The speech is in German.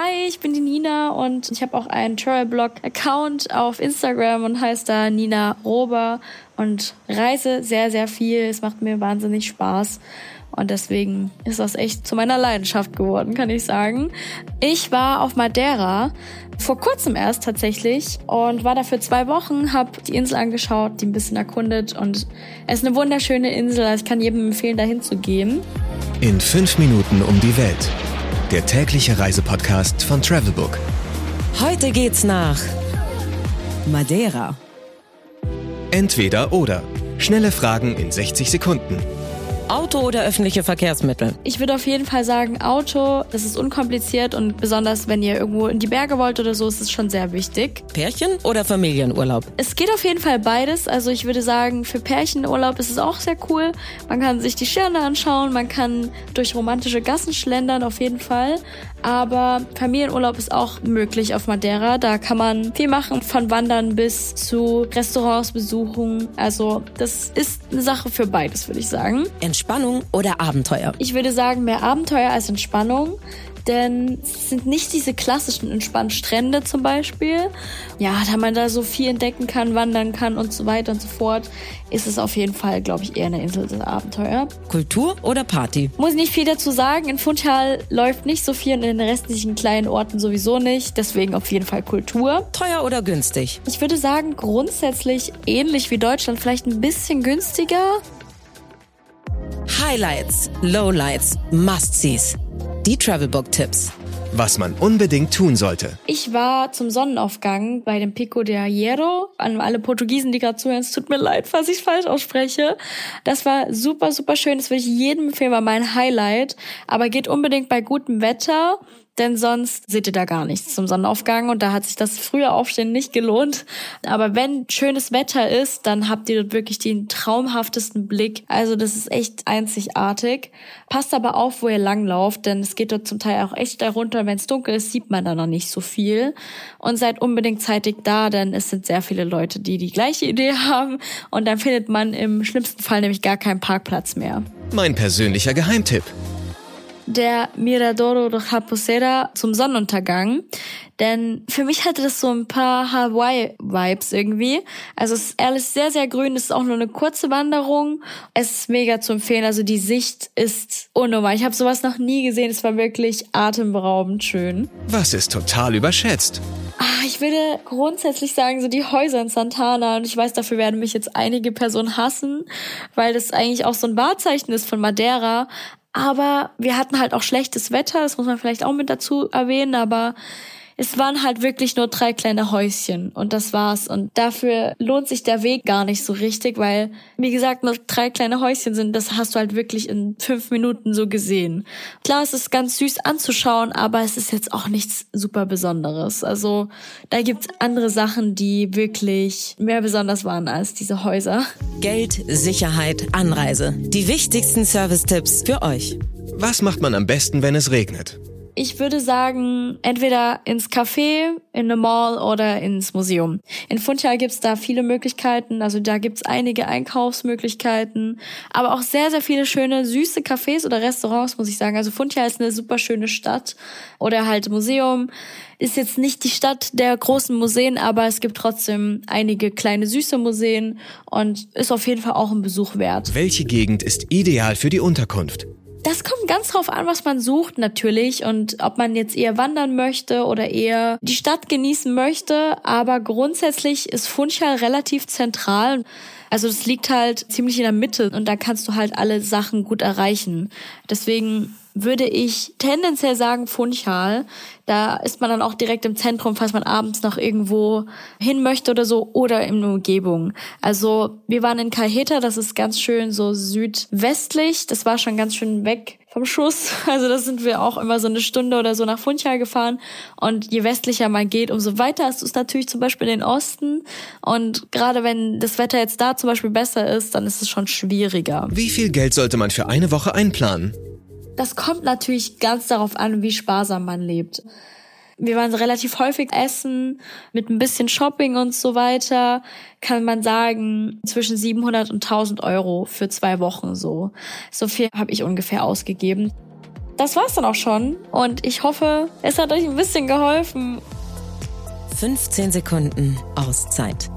Hi, ich bin die Nina und ich habe auch einen Travel-Blog-Account auf Instagram und heißt da Nina Rober und reise sehr, sehr viel. Es macht mir wahnsinnig Spaß. Und deswegen ist das echt zu meiner Leidenschaft geworden, kann ich sagen. Ich war auf Madeira vor kurzem erst tatsächlich und war da für zwei Wochen, habe die Insel angeschaut, die ein bisschen erkundet und es ist eine wunderschöne Insel. Also ich kann jedem empfehlen, dahin zu gehen. In fünf Minuten um die Welt. Der tägliche Reisepodcast von Travelbook. Heute geht's nach Madeira. Entweder oder. Schnelle Fragen in 60 Sekunden. Auto oder öffentliche Verkehrsmittel? Ich würde auf jeden Fall sagen Auto. Das ist unkompliziert und besonders wenn ihr irgendwo in die Berge wollt oder so, ist es schon sehr wichtig. Pärchen oder Familienurlaub? Es geht auf jeden Fall beides. Also ich würde sagen, für Pärchenurlaub ist es auch sehr cool. Man kann sich die Sterne anschauen, man kann durch romantische Gassen schlendern, auf jeden Fall. Aber Familienurlaub ist auch möglich auf Madeira. Da kann man viel machen, von Wandern bis zu Restaurants besuchen. Also das ist eine Sache für beides, würde ich sagen. Entspannung oder Abenteuer? Ich würde sagen, mehr Abenteuer als Entspannung denn es sind nicht diese klassischen entspannten Strände zum Beispiel. Ja, da man da so viel entdecken kann, wandern kann und so weiter und so fort, ist es auf jeden Fall, glaube ich, eher eine Insel des Abenteuer. Kultur oder Party? Muss ich nicht viel dazu sagen. In Funchal läuft nicht so viel in den restlichen kleinen Orten sowieso nicht. Deswegen auf jeden Fall Kultur. Teuer oder günstig? Ich würde sagen, grundsätzlich ähnlich wie Deutschland, vielleicht ein bisschen günstiger. Highlights, Lowlights, Must-Sees. Die Travelbook-Tipps. Was man unbedingt tun sollte. Ich war zum Sonnenaufgang bei dem Pico de Hierro. An alle Portugiesen, die gerade zuhören, es tut mir leid, falls ich falsch ausspreche. Das war super, super schön. Das würde ich jedem empfehlen, war mein Highlight. Aber geht unbedingt bei gutem Wetter denn sonst seht ihr da gar nichts zum Sonnenaufgang und da hat sich das frühe Aufstehen nicht gelohnt. Aber wenn schönes Wetter ist, dann habt ihr dort wirklich den traumhaftesten Blick. Also das ist echt einzigartig. Passt aber auf, wo ihr langlauft, denn es geht dort zum Teil auch echt darunter. Wenn es dunkel ist, sieht man da noch nicht so viel. Und seid unbedingt zeitig da, denn es sind sehr viele Leute, die die gleiche Idee haben und dann findet man im schlimmsten Fall nämlich gar keinen Parkplatz mehr. Mein persönlicher Geheimtipp der Miradoro de Raposera zum Sonnenuntergang. Denn für mich hatte das so ein paar Hawaii-Vibes irgendwie. Also es ist ehrlich sehr, sehr grün. Es ist auch nur eine kurze Wanderung. Es ist mega zu empfehlen. Also die Sicht ist unnormal. Ich habe sowas noch nie gesehen. Es war wirklich atemberaubend schön. Was ist total überschätzt? Ah, ich würde grundsätzlich sagen, so die Häuser in Santana. Und ich weiß, dafür werden mich jetzt einige Personen hassen, weil das eigentlich auch so ein Wahrzeichen ist von Madeira. Aber wir hatten halt auch schlechtes Wetter, das muss man vielleicht auch mit dazu erwähnen, aber es waren halt wirklich nur drei kleine Häuschen und das war's. Und dafür lohnt sich der Weg gar nicht so richtig, weil, wie gesagt, nur drei kleine Häuschen sind. Das hast du halt wirklich in fünf Minuten so gesehen. Klar, es ist ganz süß anzuschauen, aber es ist jetzt auch nichts super Besonderes. Also da gibt's andere Sachen, die wirklich mehr besonders waren als diese Häuser. Geld, Sicherheit, Anreise. Die wichtigsten Service-Tipps für euch. Was macht man am besten, wenn es regnet? Ich würde sagen, entweder ins Café, in eine Mall oder ins Museum. In Funchal gibt's da viele Möglichkeiten, also da gibt's einige Einkaufsmöglichkeiten, aber auch sehr, sehr viele schöne, süße Cafés oder Restaurants, muss ich sagen. Also Funchal ist eine super schöne Stadt oder halt Museum. Ist jetzt nicht die Stadt der großen Museen, aber es gibt trotzdem einige kleine süße Museen und ist auf jeden Fall auch ein Besuch wert. Welche Gegend ist ideal für die Unterkunft? Das kommt ganz drauf an, was man sucht natürlich und ob man jetzt eher wandern möchte oder eher die Stadt genießen möchte. Aber grundsätzlich ist Funchal relativ zentral. Also das liegt halt ziemlich in der Mitte und da kannst du halt alle Sachen gut erreichen. Deswegen würde ich tendenziell sagen Funchal. Da ist man dann auch direkt im Zentrum, falls man abends noch irgendwo hin möchte oder so oder in der Umgebung. Also wir waren in Calheta, das ist ganz schön so südwestlich. Das war schon ganz schön weg vom Schuss. Also da sind wir auch immer so eine Stunde oder so nach Funchal gefahren. Und je westlicher man geht, umso weiter hast du es natürlich zum Beispiel in den Osten. Und gerade wenn das Wetter jetzt da zum Beispiel besser ist, dann ist es schon schwieriger. Wie viel Geld sollte man für eine Woche einplanen? Das kommt natürlich ganz darauf an, wie sparsam man lebt. Wir waren relativ häufig essen, mit ein bisschen Shopping und so weiter, kann man sagen, zwischen 700 und 1000 Euro für zwei Wochen so. So viel habe ich ungefähr ausgegeben. das war's dann auch schon. Und ich hoffe, es hat euch ein bisschen geholfen. 15 Sekunden Auszeit